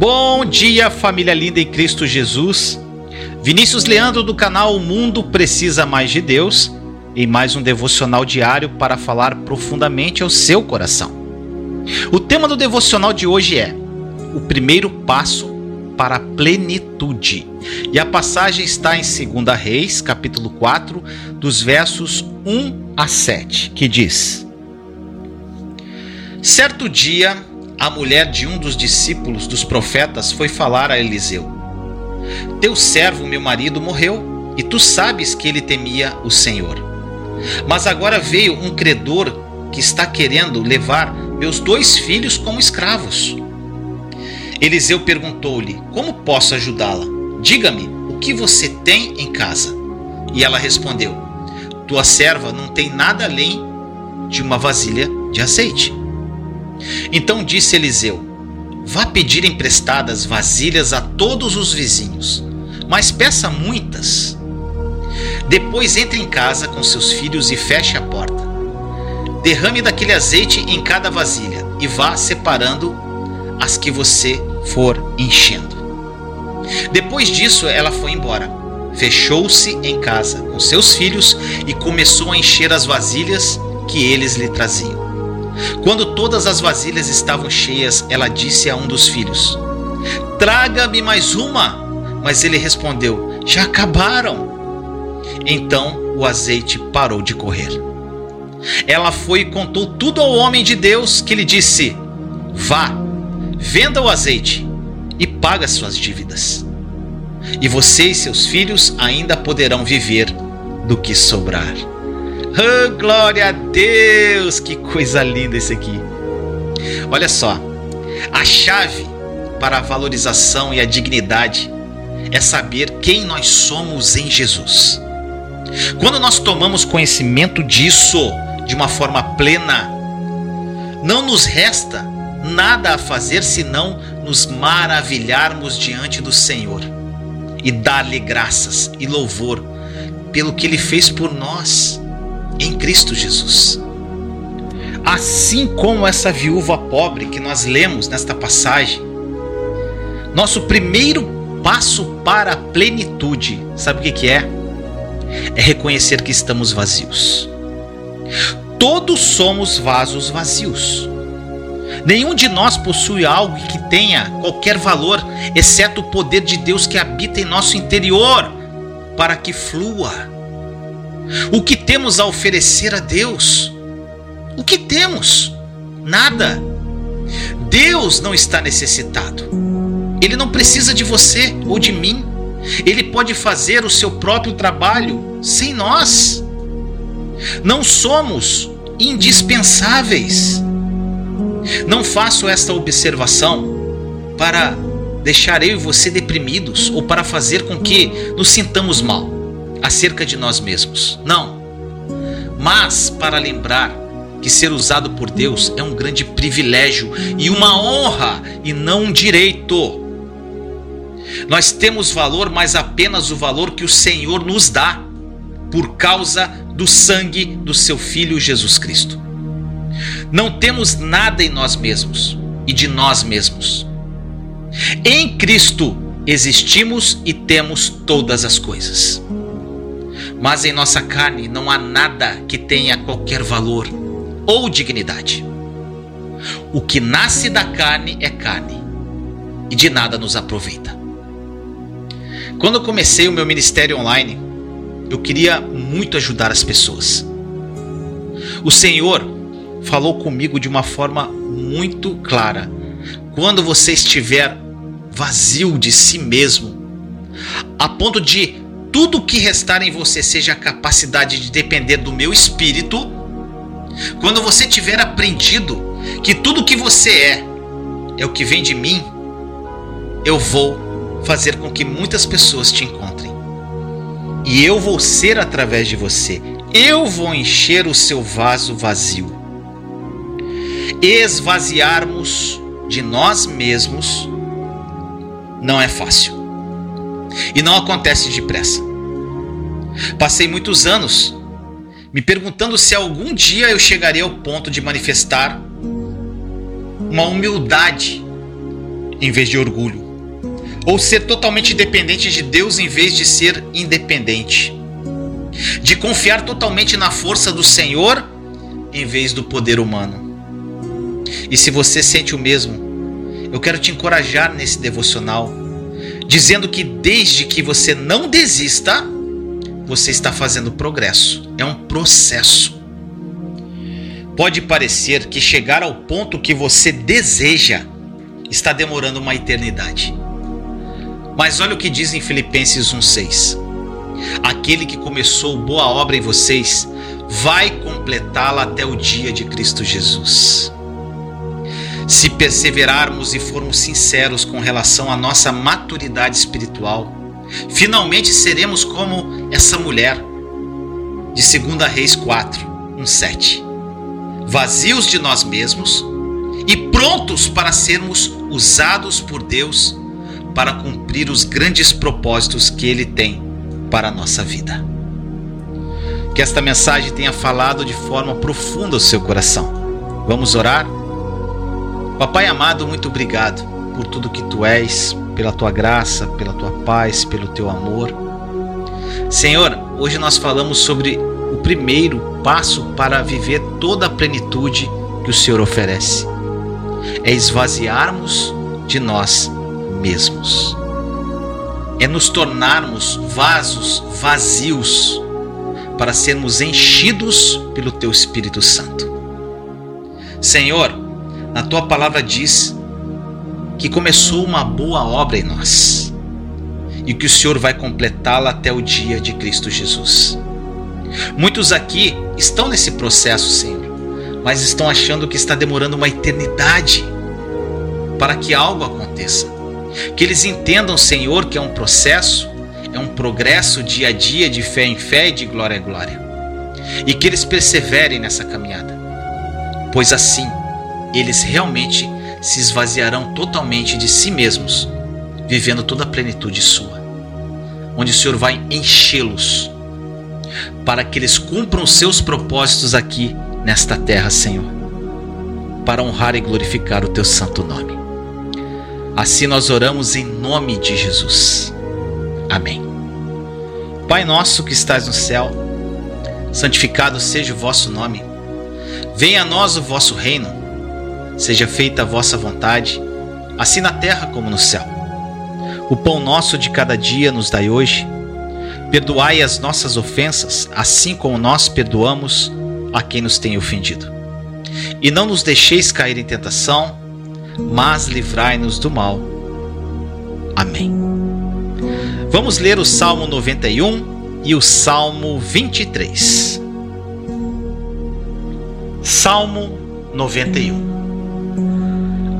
Bom dia, família linda em Cristo Jesus. Vinícius Leandro do canal O Mundo Precisa Mais de Deus, em mais um devocional diário para falar profundamente ao seu coração. O tema do devocional de hoje é o primeiro passo para a plenitude. E a passagem está em 2 Reis, capítulo 4, dos versos 1 a 7, que diz: Certo dia, a mulher de um dos discípulos dos profetas foi falar a Eliseu: Teu servo, meu marido, morreu, e tu sabes que ele temia o Senhor. Mas agora veio um credor que está querendo levar meus dois filhos como escravos. Eliseu perguntou-lhe: Como posso ajudá-la? Diga-me, o que você tem em casa? E ela respondeu: Tua serva não tem nada além de uma vasilha de azeite. Então disse Eliseu: Vá pedir emprestadas vasilhas a todos os vizinhos, mas peça muitas. Depois entre em casa com seus filhos e feche a porta. Derrame daquele azeite em cada vasilha e vá separando as que você for enchendo. Depois disso, ela foi embora. Fechou-se em casa com seus filhos e começou a encher as vasilhas que eles lhe traziam. Quando todas as vasilhas estavam cheias, ela disse a um dos filhos: Traga-me mais uma. Mas ele respondeu: Já acabaram. Então o azeite parou de correr. Ela foi e contou tudo ao homem de Deus, que lhe disse: Vá, venda o azeite e paga suas dívidas. E você e seus filhos ainda poderão viver do que sobrar. Oh, glória a Deus! Que coisa linda isso aqui. Olha só, a chave para a valorização e a dignidade é saber quem nós somos em Jesus. Quando nós tomamos conhecimento disso de uma forma plena, não nos resta nada a fazer senão nos maravilharmos diante do Senhor e dar-lhe graças e louvor pelo que ele fez por nós em Cristo Jesus. Assim como essa viúva pobre que nós lemos nesta passagem, nosso primeiro passo para a plenitude, sabe o que, é? É reconhecer que estamos vazios. Todos somos vasos vazios. Nenhum de nós possui algo que tenha qualquer valor, exceto o poder de Deus que habita em nosso interior, para que flua o que temos a oferecer a Deus? O que temos? Nada. Deus não está necessitado. Ele não precisa de você ou de mim. Ele pode fazer o seu próprio trabalho sem nós. Não somos indispensáveis. Não faço esta observação para deixar eu e você deprimidos ou para fazer com que nos sintamos mal acerca de nós mesmos. Não. Mas para lembrar que ser usado por Deus é um grande privilégio e uma honra e não um direito. Nós temos valor, mas apenas o valor que o Senhor nos dá por causa do sangue do seu filho Jesus Cristo. Não temos nada em nós mesmos e de nós mesmos. Em Cristo existimos e temos todas as coisas mas em nossa carne não há nada que tenha qualquer valor ou dignidade. O que nasce da carne é carne e de nada nos aproveita. Quando eu comecei o meu ministério online, eu queria muito ajudar as pessoas. O Senhor falou comigo de uma forma muito clara. Quando você estiver vazio de si mesmo, a ponto de tudo que restar em você seja a capacidade de depender do meu espírito, quando você tiver aprendido que tudo que você é é o que vem de mim, eu vou fazer com que muitas pessoas te encontrem. E eu vou ser através de você. Eu vou encher o seu vaso vazio. Esvaziarmos de nós mesmos não é fácil. E não acontece depressa. Passei muitos anos me perguntando se algum dia eu chegaria ao ponto de manifestar uma humildade em vez de orgulho, ou ser totalmente dependente de Deus em vez de ser independente, de confiar totalmente na força do Senhor em vez do poder humano. E se você sente o mesmo, eu quero te encorajar nesse devocional, dizendo que desde que você não desista, você está fazendo progresso. É um processo. Pode parecer que chegar ao ponto que você deseja está demorando uma eternidade. Mas olha o que diz em Filipenses 1:6. Aquele que começou boa obra em vocês vai completá-la até o dia de Cristo Jesus. Se perseverarmos e formos sinceros com relação à nossa maturidade espiritual, finalmente seremos como essa mulher de 2 Reis 4, 1, 7. Vazios de nós mesmos e prontos para sermos usados por Deus para cumprir os grandes propósitos que Ele tem para a nossa vida. Que esta mensagem tenha falado de forma profunda ao seu coração. Vamos orar? Papai amado, muito obrigado por tudo que tu és, pela tua graça, pela tua paz, pelo teu amor. Senhor, hoje nós falamos sobre o primeiro passo para viver toda a plenitude que o Senhor oferece. É esvaziarmos de nós mesmos. É nos tornarmos vasos vazios para sermos enchidos pelo teu Espírito Santo. Senhor, na tua palavra diz que começou uma boa obra em nós e que o Senhor vai completá-la até o dia de Cristo Jesus. Muitos aqui estão nesse processo, Senhor, mas estão achando que está demorando uma eternidade para que algo aconteça. Que eles entendam, Senhor, que é um processo, é um progresso dia a dia, de fé em fé e de glória em glória. E que eles perseverem nessa caminhada, pois assim eles realmente se esvaziarão totalmente de si mesmos, vivendo toda a plenitude sua, onde o Senhor vai enchê-los para que eles cumpram seus propósitos aqui nesta terra, Senhor, para honrar e glorificar o teu santo nome. Assim nós oramos em nome de Jesus. Amém. Pai nosso que estás no céu, santificado seja o vosso nome. Venha a nós o vosso reino Seja feita a vossa vontade, assim na terra como no céu. O pão nosso de cada dia nos dai hoje. Perdoai as nossas ofensas, assim como nós perdoamos a quem nos tem ofendido. E não nos deixeis cair em tentação, mas livrai-nos do mal. Amém. Vamos ler o Salmo 91 e o Salmo 23. Salmo 91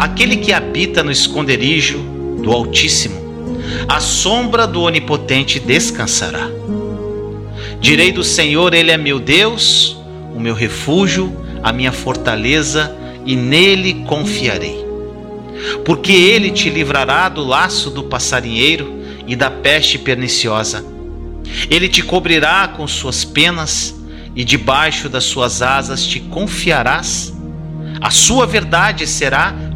Aquele que habita no esconderijo do Altíssimo, a sombra do Onipotente descansará. Direi do Senhor, Ele é meu Deus, o meu refúgio, a minha fortaleza, e nele confiarei. Porque ele te livrará do laço do passarinheiro e da peste perniciosa. Ele te cobrirá com suas penas, e debaixo das suas asas te confiarás. A sua verdade será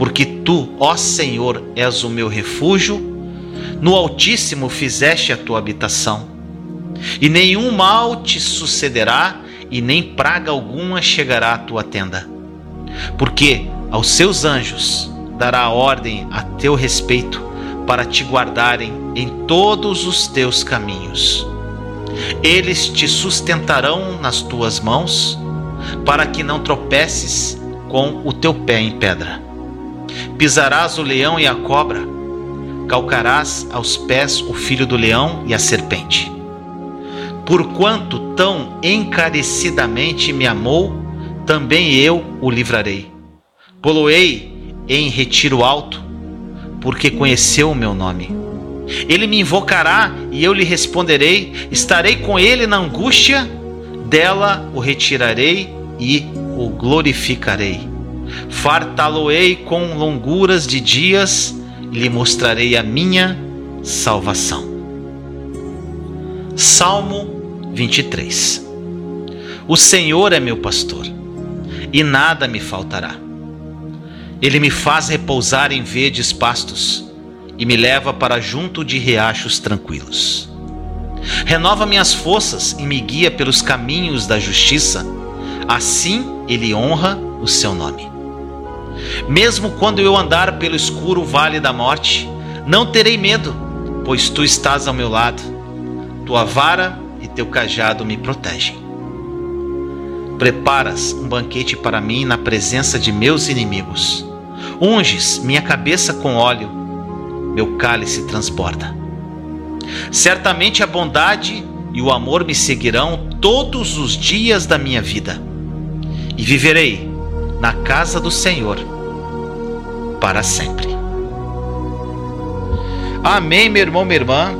porque tu, ó Senhor, és o meu refúgio, no Altíssimo fizeste a tua habitação. E nenhum mal te sucederá, e nem praga alguma chegará à tua tenda. Porque aos seus anjos dará ordem a teu respeito, para te guardarem em todos os teus caminhos. Eles te sustentarão nas tuas mãos, para que não tropeces com o teu pé em pedra. Pisarás o leão e a cobra, calcarás aos pés o filho do leão e a serpente. Porquanto tão encarecidamente me amou, também eu o livrarei. Poloei em retiro alto, porque conheceu o meu nome. Ele me invocará e eu lhe responderei. Estarei com ele na angústia, dela o retirarei e o glorificarei. Fartá-lo-ei com longuras de dias e lhe mostrarei a minha salvação. Salmo 23 O Senhor é meu pastor, e nada me faltará. Ele me faz repousar em verdes pastos e me leva para junto de riachos tranquilos. Renova minhas forças e me guia pelos caminhos da justiça, assim ele honra o seu nome. Mesmo quando eu andar pelo escuro vale da morte, não terei medo, pois tu estás ao meu lado. Tua vara e teu cajado me protegem. Preparas um banquete para mim na presença de meus inimigos. Unges minha cabeça com óleo meu cálice transborda. Certamente a bondade e o amor me seguirão todos os dias da minha vida, e viverei na casa do Senhor para sempre. Amém, meu irmão, minha irmã.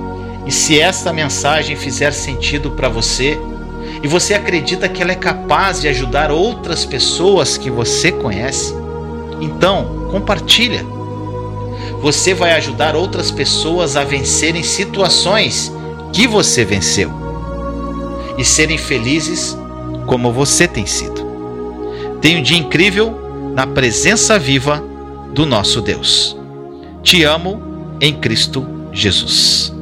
E se esta mensagem fizer sentido para você, e você acredita que ela é capaz de ajudar outras pessoas que você conhece, então compartilha você vai ajudar outras pessoas a vencerem situações que você venceu e serem felizes como você tem sido. Tenha um dia incrível na presença viva do nosso Deus. Te amo em Cristo Jesus.